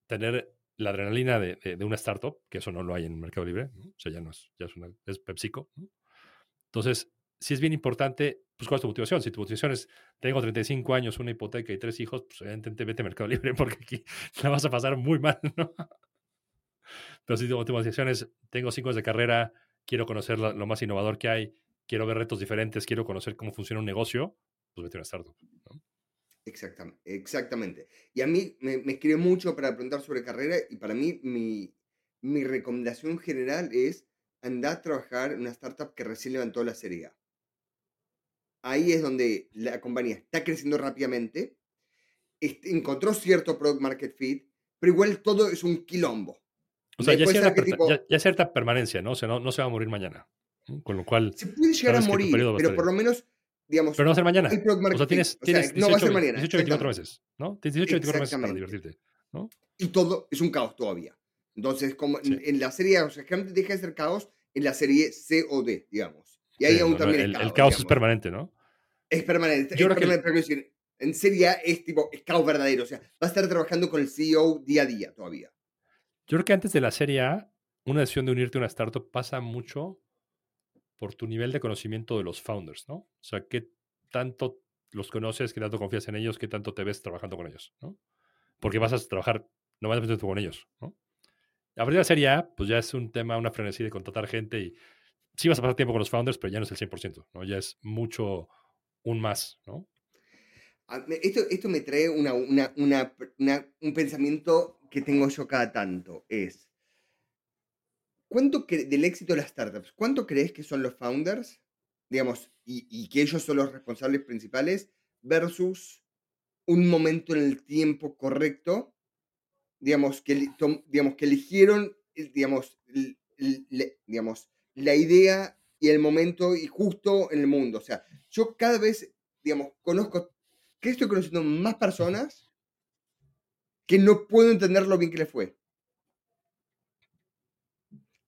tener la adrenalina de, una startup, que eso no lo hay en el Mercado Libre, o sea, ya no es, ya es, una, es PepsiCo. Entonces, sí es bien importante, pues, ¿cuál es tu motivación? Si tu motivación es, tengo 35 años, una hipoteca y tres hijos, pues, evidentemente vete a Mercado Libre porque aquí la vas a pasar muy mal, ¿no? Pero si tu motivación es, tengo cinco años de carrera, quiero conocer lo más innovador que hay, quiero ver retos diferentes, quiero conocer cómo funciona un negocio, pues vete a una startup. Exactamente, exactamente. Y a mí me, me escribe mucho para preguntar sobre carrera y para mí mi, mi recomendación general es andar a trabajar en una startup que recién levantó la serie. Ahí es donde la compañía está creciendo rápidamente, encontró cierto product market fit, pero igual todo es un quilombo. O sea, ya, cierta, ya, cierta permanencia, ¿no? O sea, no, no, se va a morir mañana. Con lo cual. Se puede llegar a morir, pero por lo menos pero no va a ser mañana. O sea, tienes, tienes 18, no va a ser mañana, 18 24 meses, ¿no? Tienes 18 24 meses para divertirte, ¿no? Y todo es un caos todavía. Entonces, como en, la serie, o sea, deja de ser caos en la serie C o D, digamos. Y ahí aún también el, caos. El caos es permanente, ¿no? Es permanente. Yo es creo permanente, que... decir, en serie A es tipo, es caos verdadero. O sea, va a estar trabajando con el CEO día a día todavía. Yo creo que antes de la serie A, una decisión de unirte a una startup pasa mucho por tu nivel de conocimiento de los founders, ¿no? O sea, qué tanto los conoces, qué tanto confías en ellos, qué tanto te ves trabajando con ellos, ¿no? Porque vas a trabajar no vas a con ellos, ¿no? A partir de la serie A, pues ya es un tema, una frenesí de contratar gente y sí vas a pasar tiempo con los founders, pero ya no es el 100%, ¿no? Ya es mucho un más, ¿no? Esto, esto me trae una, una, un pensamiento que tengo yo cada tanto. Es, ¿cuánto del éxito de las startups, cuánto crees que son los founders digamos, y, que ellos son los responsables principales, versus un momento en el tiempo correcto, digamos, que, digamos, que eligieron, digamos, la idea y el momento y justo en el mundo. O sea, yo cada vez, digamos, conozco que estoy conociendo más personas que no puedo entender lo bien que le fue.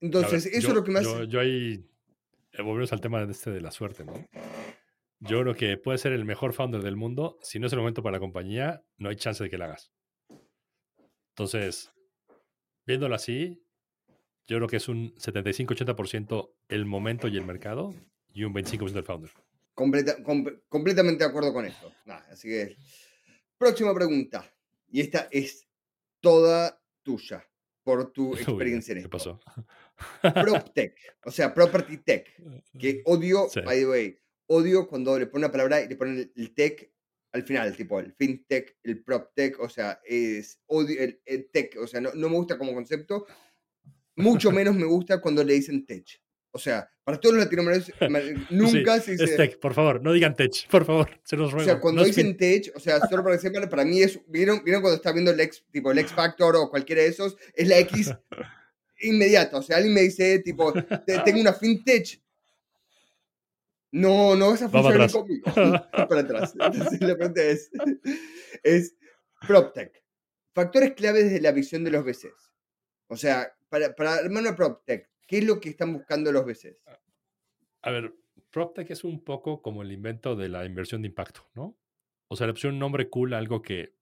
Entonces, eso es lo que más... Yo, yo ahí, eh, volvemos al tema de este de la suerte, ¿no? Yo creo que puede ser el mejor founder del mundo. Si no es el momento para la compañía, no hay chance de que la hagas. Entonces, viéndolo así, yo creo que es un 75-80% el momento y el mercado y un 25% del founder. completamente de acuerdo con esto. así que, próxima pregunta. Y esta es toda tuya por tu experiencia en esto. ¿Qué pasó? PropTech, o sea, Property Tech, que odio, by the way, odio cuando le ponen una palabra y le ponen el, tech al final, tipo el fintech, el PropTech, o sea, es odio el, tech, o sea, no, no, me gusta como concepto, mucho menos me gusta cuando le dicen tech. O sea, para todos los latinoamericanos nunca se dice. Es tech, por favor, no digan tech, por favor, se los ruego. O sea, cuando dicen tech, o sea, solo para que sepan, para mí es. ¿vieron, ¿Vieron cuando está viendo el X, tipo el X Factor o cualquiera de esos? Es la X inmediata. O sea, alguien me dice, tipo, tengo una fintech. No, no vas a funcionar conmigo. para atrás. Entonces, la pregunta es, es PropTech. Factores claves de la visión de los VCs. O sea, para, para armar una PropTech, ¿qué es lo que están buscando los VCs? A ver, PropTech es un poco como el invento de la inversión de impacto, ¿no? O sea, le pusieron un nombre cool a algo que,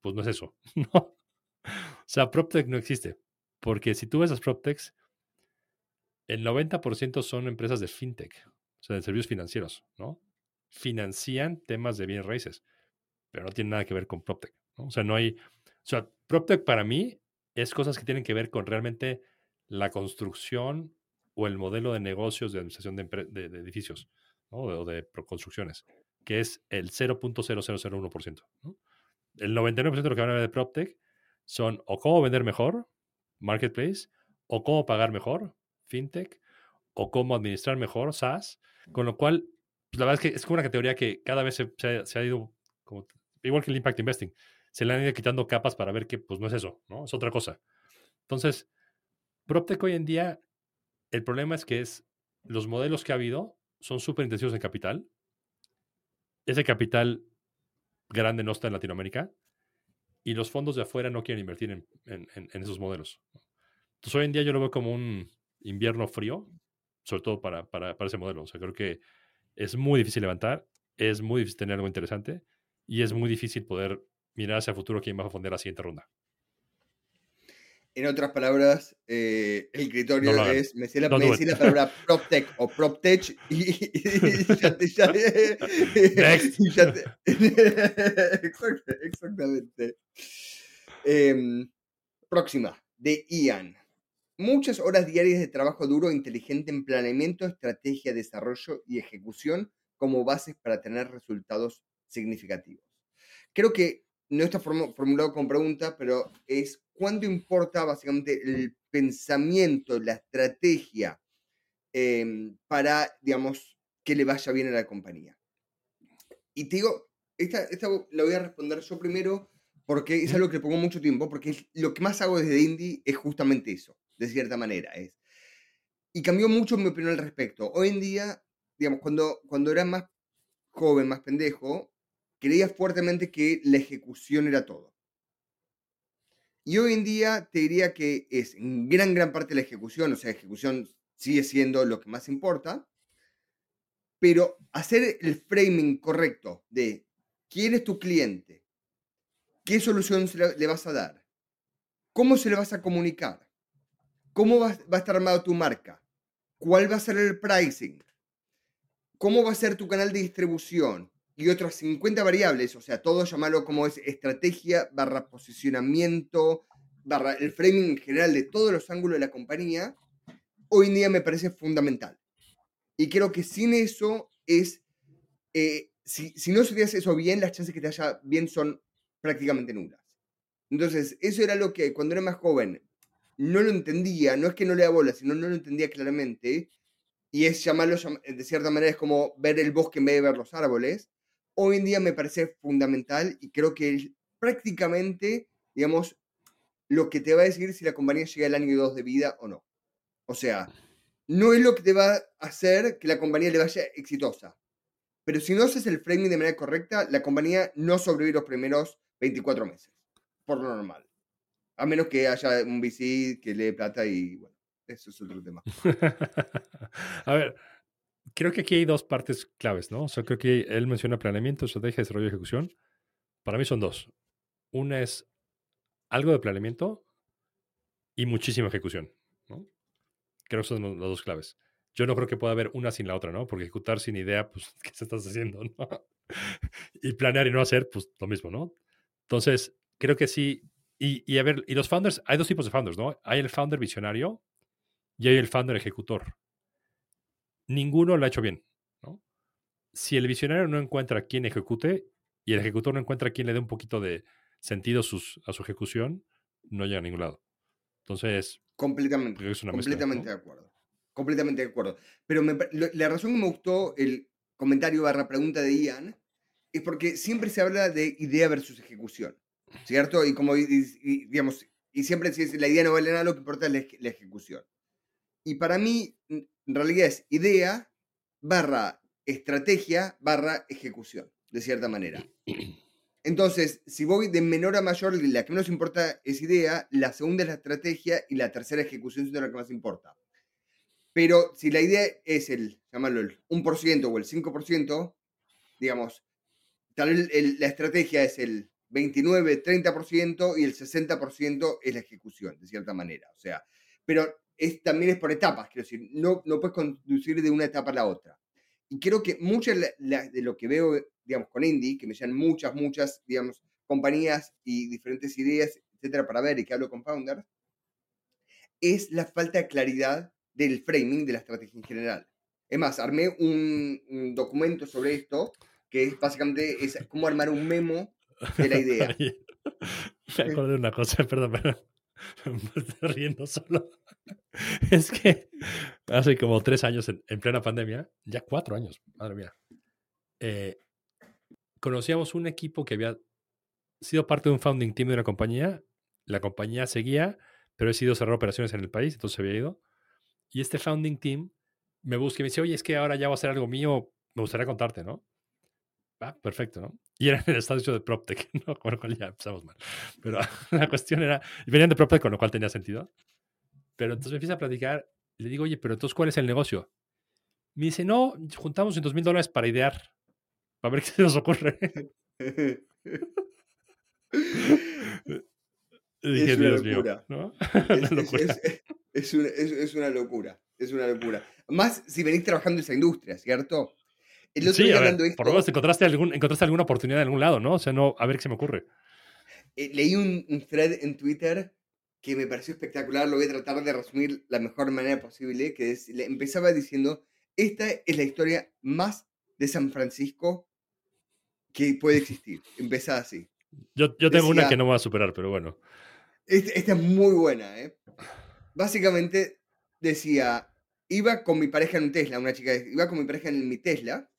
pues no es eso, ¿no? O sea, PropTech no existe. Porque si tú ves las PropTechs, el 90% son empresas de fintech, o sea, de servicios financieros, ¿no? Financian temas de bienes raíces, pero no tiene nada que ver con PropTech, ¿no? O sea, no hay... O sea, PropTech para mí es cosas que tienen que ver con realmente la construcción o el modelo de negocios de administración de, edificios o de, construcciones, que es el 0.0001%. ¿no? El 99% de lo que van a ver de PropTech son o cómo vender mejor, marketplace, o cómo pagar mejor, fintech, o cómo administrar mejor, SaaS, con lo cual, pues, la verdad es que es como una categoría que cada vez se, ha ido, igual que el impact investing, se le han ido quitando capas para ver que pues no es eso, ¿no? Es otra cosa. Entonces, PropTech hoy en día, el problema es que es los modelos que ha habido son súper intensivos en capital. Ese capital grande no está en Latinoamérica y los fondos de afuera no quieren invertir en, en, esos modelos. Entonces, hoy en día yo lo veo como un invierno frío, sobre todo para, para, para ese modelo. O sea, creo que es muy difícil levantar, es muy difícil tener algo interesante y es muy difícil poder mirar hacia el futuro quién va a fondear la siguiente ronda. En otras palabras, eh, el criterio es, me decía la, palabra PropTech o PropTech y, ya te... Ya, exactamente. Próxima, de Ian. Muchas horas diarias de trabajo duro e inteligente en planeamiento, estrategia, desarrollo y ejecución como bases para tener resultados significativos. Creo que no está formulado como pregunta, pero es cuánto importa básicamente el pensamiento, la estrategia em, para, digamos, que le vaya bien a la compañía. Y te digo, esta, esta la voy a responder yo primero porque es algo que le pongo mucho tiempo, porque lo que más hago desde Indie es justamente eso, de cierta manera. Es. Y cambió mucho mi opinión al respecto. Hoy en día, digamos, cuando, cuando era más joven, más pendejo, creía fuertemente que la ejecución era todo. Y hoy en día te diría que es en gran, gran parte la ejecución, o sea, ejecución sigue siendo lo que más importa, pero hacer el framing correcto de quién es tu cliente, qué solución le vas a dar, cómo se le vas a comunicar, cómo va, a estar armado tu marca, cuál va a ser el pricing, cómo va a ser tu canal de distribución, y otras 50 variables, o sea, todo llamarlo como es estrategia barra posicionamiento, barra el framing en general de todos los ángulos de la compañía, hoy en día me parece fundamental. Y creo que sin eso es, eh, si, si, no se eso bien, las chances que te haya bien son prácticamente nulas. Entonces, eso era lo que cuando era más joven no lo entendía, no es que no le bola, sino no lo entendía claramente, y es llamarlo, de cierta manera, es como ver el bosque en vez de ver los árboles, hoy en día me parece fundamental y creo que es prácticamente, digamos, lo que te va a decir si la compañía llega al año 2 de vida o no. O sea, no es lo que te va a hacer que la compañía le vaya exitosa, Pero si no haces el framing de manera correcta, la compañía no sobrevive los primeros 24 meses, por lo normal. A menos que haya un VC que le dé plata y bueno, eso es otro tema. a ver, creo que aquí hay dos partes claves, ¿no? O sea, creo que él menciona planeamiento, estrategia, desarrollo y ejecución. Para mí son dos. Una es algo de planeamiento y muchísima ejecución, ¿no? Creo que son las dos claves. Yo no creo que pueda haber una sin la otra, ¿no? Porque ejecutar sin idea, pues, ¿qué se estás haciendo, no? y planear y no hacer, pues, lo mismo, ¿no? Entonces, creo que sí. Y, y a ver, y los founders, hay dos tipos de founders, ¿no? Hay el founder visionario y hay el founder ejecutor. Ninguno lo ha hecho bien, ¿no? Si el visionario no encuentra quién ejecute y el ejecutor no encuentra quién le dé un poquito de sentido a su ejecución, no llega a ningún lado. Entonces. Completamente. completamente de acuerdo. Completamente de acuerdo. Pero la razón que me gustó el comentario barra pregunta de Ian es porque siempre se habla de idea versus ejecución. ¿Cierto? Y como, digamos, y siempre si la idea no vale nada, lo que importa es la, ejecución. Y para mí, en realidad es idea barra estrategia barra ejecución, de cierta manera. Entonces, si voy de menor a mayor, la que menos importa es idea, la segunda es la estrategia y la tercera ejecución es la que más importa. Pero si la idea es el, llamarlo el 1% o el 5%, digamos, tal vez la estrategia es el 29, 30% y el 60% es la ejecución, de cierta manera. O sea, pero es, también es por etapas, quiero decir, no, no puedes conducir de una etapa a la otra. Y creo que mucho de lo que veo digamos, con Indy, que me llegan muchas, muchas, digamos, compañías y diferentes ideas, etcétera, para ver y que hablo con founders, es la falta de claridad del framing de la estrategia en general. Es más, armé un, documento sobre esto, que es básicamente es cómo armar un memo de la idea. me acuerdo de una cosa, perdón, estoy riendo solo. Es que hace como tres años, en, en plena pandemia, ya cuatro años, madre mía, eh, conocíamos un equipo que había sido parte de un founding team de una compañía. La compañía seguía, pero he sido cerrar operaciones en el país, entonces se había ido. Y este founding team me busca y me dice, oye, es que ahora ya va a ser algo mío, me gustaría contarte, ¿no? Ah, perfecto, ¿no? Y era en el estadio de PropTech, ¿no? Con lo cual ya empezamos mal. Pero la cuestión era, y venían de PropTech, con lo cual tenía sentido. Pero entonces me empieza a platicar, y le digo, oye, pero entonces, ¿cuál es el negocio? Me dice, no, juntamos 200 mil dólares para idear. A ver qué se nos ocurre. es una locura. Es, una, locura. Es una locura. Más si venís trabajando en esa industria, ¿cierto? Sí, por lo menos encontraste, algún, encontraste alguna oportunidad en algún lado, ¿no? O sea, no, a ver qué se me ocurre. Eh, leí un, thread en Twitter que me pareció espectacular, lo voy a tratar de resumir la mejor manera posible, que es, empezaba diciendo, esta es la historia más de San Francisco que puede existir. Empieza así. Yo, yo tengo una que no voy a superar, pero bueno. Esta, es muy buena, ¿eh? Básicamente decía, iba con mi pareja en un Tesla, una chica, iba con mi pareja en mi Tesla,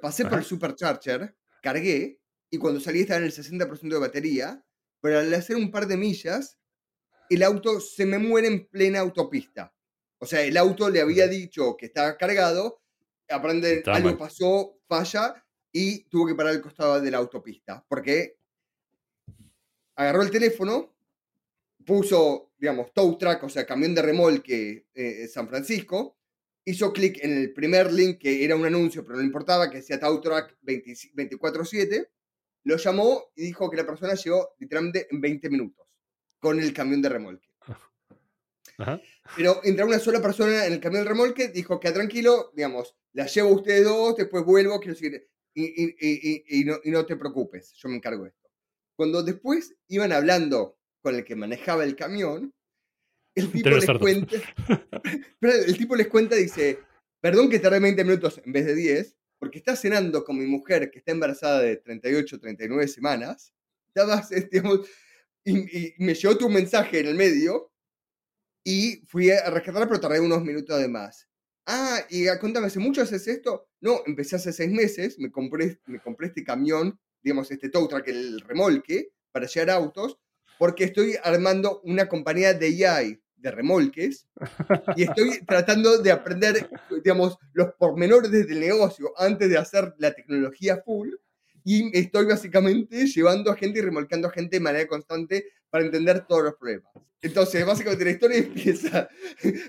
pasé por el supercharger, cargué, y cuando salí estaba en el 60% de batería, pero al hacer un par de millas, el auto se me muere en plena autopista. O sea, el auto le había dicho que estaba cargado, aprende, algo pasó, falla, y tuvo que parar al costado de la autopista, porque agarró el teléfono, puso, digamos, tow truck, o sea, camión de remolque eh, San Francisco, hizo clic en el primer link que era un anuncio, pero no importaba, que decía tow truck 24-7, lo llamó y dijo que la persona llegó literalmente en 20 minutos con el camión de remolque. Pero entra una sola persona en el camión de remolque, dijo que tranquilo, digamos, la llevo a ustedes dos, después vuelvo, quiero decir, y, no, te preocupes, yo me encargo de esto. Cuando después iban hablando con el que manejaba el camión, el tipo, les cuenta, el tipo les cuenta, dice, perdón que tardé 20 minutos en vez de 10, porque está cenando con mi mujer que está embarazada de 38, 39 semanas, y, me llegó tu mensaje en el medio, y fui a rescatarla, pero tardé unos minutos de más. Ah, y contame, ¿hace mucho haces esto? No, empecé hace seis meses, me compré, me compré este camión, digamos, este tow truck, el remolque, para llevar autos, porque estoy armando una compañía de AI, de remolques y estoy tratando de aprender, digamos, los pormenores del negocio antes de hacer la tecnología full y estoy básicamente llevando a gente y remolcando a gente de manera constante para entender todos los problemas. Entonces, básicamente la historia empieza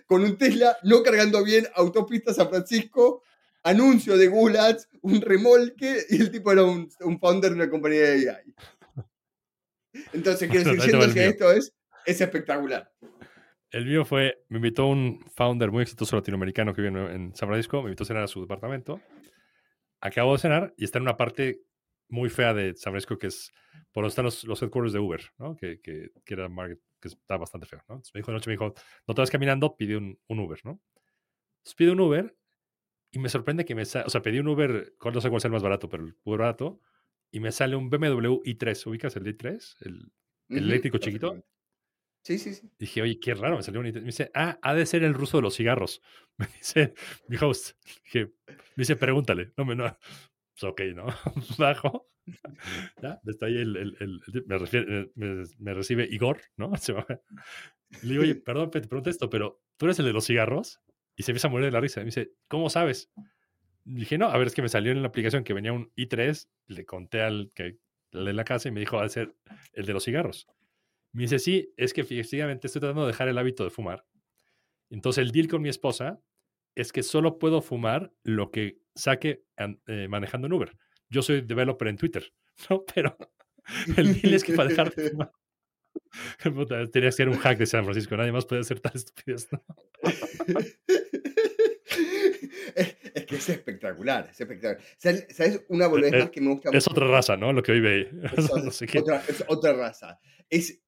con un Tesla no cargando bien autopista San Francisco, anuncio de Gulats, un remolque y el tipo era un, un founder de una compañía de AI. Entonces, quiero decir, siento que esto es, es espectacular. El mío fue, me invitó un founder muy exitoso latinoamericano que vive en San Francisco, me invitó a cenar a su departamento. Acabo de cenar y está en una parte muy fea de San Francisco, que es por donde están los, los headquarters de Uber, ¿no? Que, que, que, era market, que está bastante feo, ¿no? Entonces me dijo de noche, me dijo, no te vas caminando, pide un, un, Uber, ¿no? Entonces pide un Uber y me sorprende que me sale, o sea, pedí un Uber, no sé cuál es el más barato, pero el Uber barato, y me sale un BMW i3, ¿ubicas el i3? El, el eléctrico chiquito. Sí, sí, sí. Dije, oye, qué raro, me salió un i3. Me dice, ah, ha de ser el ruso de los cigarros. Me dice mi host. Dije, me dice, pregúntale. No, me, no, pues ok, ¿no? Bajo. ¿Ya? Está ahí el, el, el me, refiere, me, me, recibe Igor, ¿no? Le digo, oye, perdón, te pregunto esto, pero ¿tú eres el de los cigarros? Y se empieza a morir de la risa. Me dice, ¿cómo sabes? Dije, no, a ver, es que me salió en la aplicación que venía un i3, le conté al que de la casa y me dijo, va a ser el de los cigarros. Me dice, sí, es que efectivamente estoy tratando de dejar el hábito de fumar. Entonces el deal con mi esposa es que solo puedo fumar lo que saque eh, manejando en Uber. Yo soy developer en Twitter, ¿no? Pero el deal es que para dejar de fumar... Tenía que ser un hack de San Francisco, nadie más puede hacer tan estupidez, ¿no? es, que es espectacular, es espectacular. ¿Sabes? Una boludez es, más que me gusta Es otra raza, ¿no? Lo que ahí. Es, no sé otra, es otra raza. Es,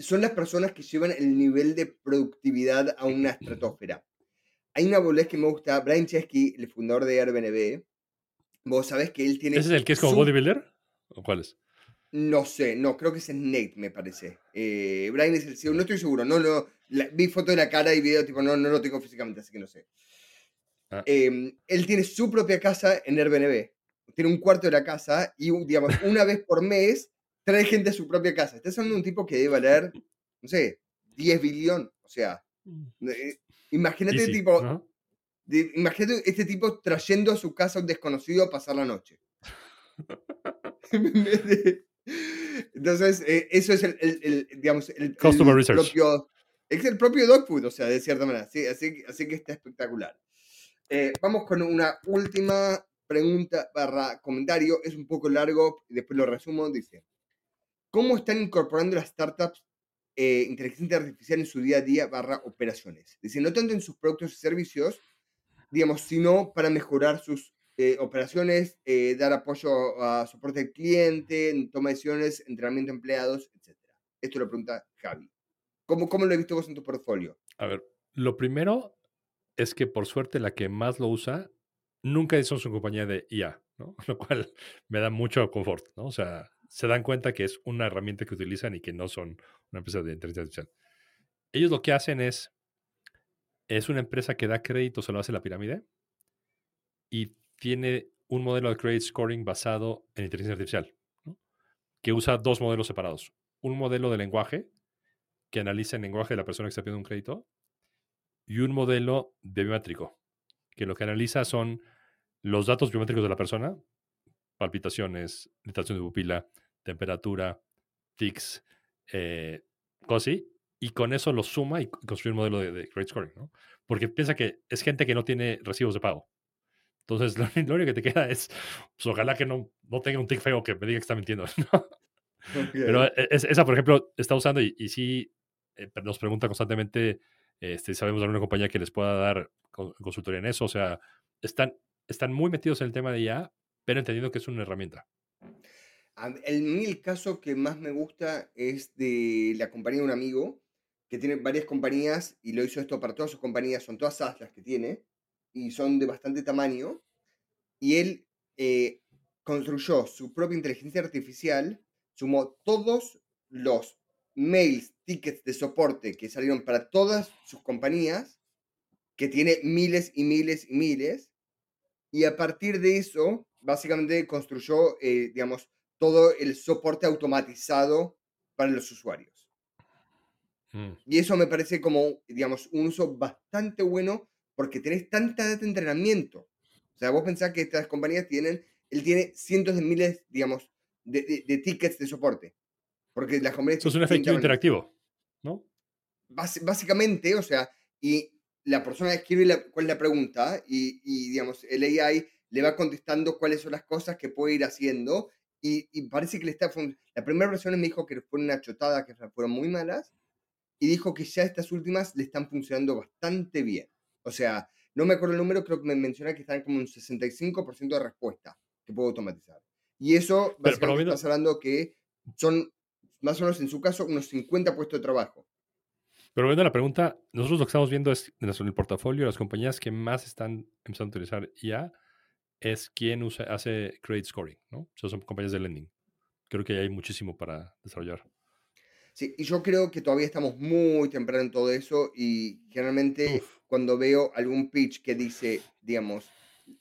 son las personas que llevan el nivel de productividad a una estratosfera. Hay una boludez que me gusta, Brian Chesky, el fundador de Airbnb, vos sabés que él tiene... ¿Ese es el que es como bodybuilder? ¿O cuál es? No sé, no, creo que es Nate, me parece. Eh, Brian es el CEO, no estoy seguro, no, no, vi foto de la cara y video, tipo, no, no lo tengo físicamente, así que no sé. Ah. Eh, él tiene su propia casa en Airbnb. Tiene un cuarto de la casa y, digamos, una vez por mes trae gente a su propia casa. Estás hablando de un tipo que debe valer, no sé, 10 billón. O sea, eh, imagínate tipo, imagínate este tipo trayendo a su casa a un desconocido a pasar la noche. Entonces, eh, eso es el, el, digamos, el, Customer research. propio, es el propio dog food, o sea, de cierta manera. Sí, así, así que está espectacular. Eh, vamos con una última pregunta barra comentario. Es un poco largo, después lo resumo. Dice, ¿cómo están incorporando las startups eh, inteligencia artificial en su día a día barra operaciones? Dice, no tanto en sus productos y servicios, digamos, sino para mejorar sus eh, operaciones, dar apoyo a soporte al cliente, toma de decisiones, entrenamiento de empleados, etc. Esto lo pregunta Javi. ¿Cómo, ¿Cómo lo he visto vos en tu portfolio? A ver, lo primero es que por suerte la que más lo usa nunca son su compañía de IA, ¿no? Lo cual me da mucho confort, ¿no? O sea, se dan cuenta que es una herramienta que utilizan y que no son una empresa de inteligencia artificial. Ellos lo que hacen es, es una empresa que da crédito, se lo hace la pirámide y tiene un modelo de credit scoring basado en inteligencia artificial, que usa dos modelos separados. Un modelo de lenguaje que analiza el lenguaje de la persona que está pidiendo un crédito y un modelo biométrico, que lo que analiza son los datos biométricos de la persona, palpitaciones, dilatación de pupila, temperatura, tics, eh, cosas y con eso lo suma y construye un modelo de, de credit scoring, ¿no? Porque piensa que es gente que no tiene recibos de pago. Entonces, lo, único que te queda es, pues, ojalá que no, no tenga un tic feo que me diga que está mintiendo, ¿no? Pero e, esa, por ejemplo, está usando y, y sí eh, nos pregunta constantemente este, sabemos de alguna compañía que les pueda dar consultoría en eso. O sea, están, están muy metidos en el tema de IA, pero entendiendo que es una herramienta. El, el caso que más me gusta es de la compañía de un amigo que tiene varias compañías y lo hizo esto para todas sus compañías, son todas SaaS las que tiene y son de bastante tamaño. Y él eh, construyó su propia inteligencia artificial, sumó todos los mails, tickets de soporte que salieron para todas sus compañías, que tiene miles y miles y miles, y a partir de eso, básicamente construyó, eh, digamos, todo el soporte automatizado para los usuarios. Mm. Y eso me parece como, digamos, un uso bastante bueno porque tenés tanta data de entrenamiento. O sea, vos pensás que estas compañías tienen, él tiene cientos de miles, digamos, de, de- de tickets de soporte. Porque las compañías Eso es un efecto interactivo, ¿no? Bás- básicamente, o sea, y la persona escribe la- cuál es la pregunta y, y, digamos, el AI le va contestando cuáles son las cosas que puede ir haciendo y, y parece que le está... La primera versión me dijo que fue una chotada, que fueron muy malas y dijo que ya estas últimas le están funcionando bastante bien. O sea, no me acuerdo el número, creo que me menciona que están como un 65% de respuesta que puedo automatizar. Y eso, básicamente, estás hablando que son, más o menos en su caso, unos 50 puestos de trabajo. Pero viendo la pregunta, nosotros lo que estamos viendo es en el portafolio, las compañías que más están empezando a utilizar IA es quien usa, hace credit scoring, ¿no? O sea, son compañías de lending. Creo que hay muchísimo para desarrollar. Sí, y yo creo que todavía estamos muy temprano en todo eso y generalmente Uf. cuando veo algún pitch que dice, digamos,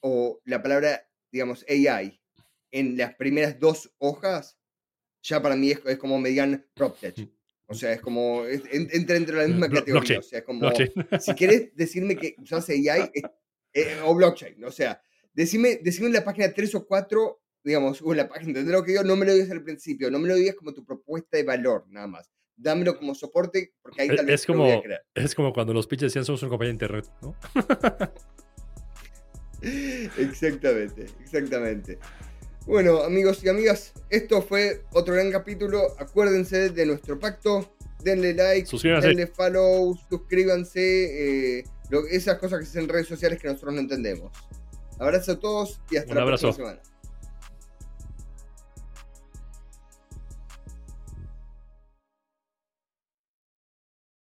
o la palabra, digamos, AI en las primeras dos hojas, ya para mí es, es como me digan PropTech. O sea, es como, es- en- entra entre la misma Blo- categoría. blockchain, O sea, es como, Blockchain. si quieres decirme que usas AI eh, eh, o blockchain, o sea, decime, decime en la página 3 o 4, digamos, o en la página, ¿entendés lo que digo? No me lo digas al principio, no me lo digas como tu propuesta de valor, nada más. Dámelo como soporte, porque ahí Es- tal vez es te lo voy a como- creer. Es como cuando los pitches decían somos una compañía de internet, ¿no? Exactamente, exactamente. Bueno, amigos y amigas, esto fue otro gran capítulo. Acuérdense de nuestro pacto. Denle like, Suscríbanse. denle follow, suscríbanse. eh, lo- esas cosas que se hacen en redes sociales que nosotros no entendemos. Abrazo a todos y hasta Un la abrazo. próxima semana.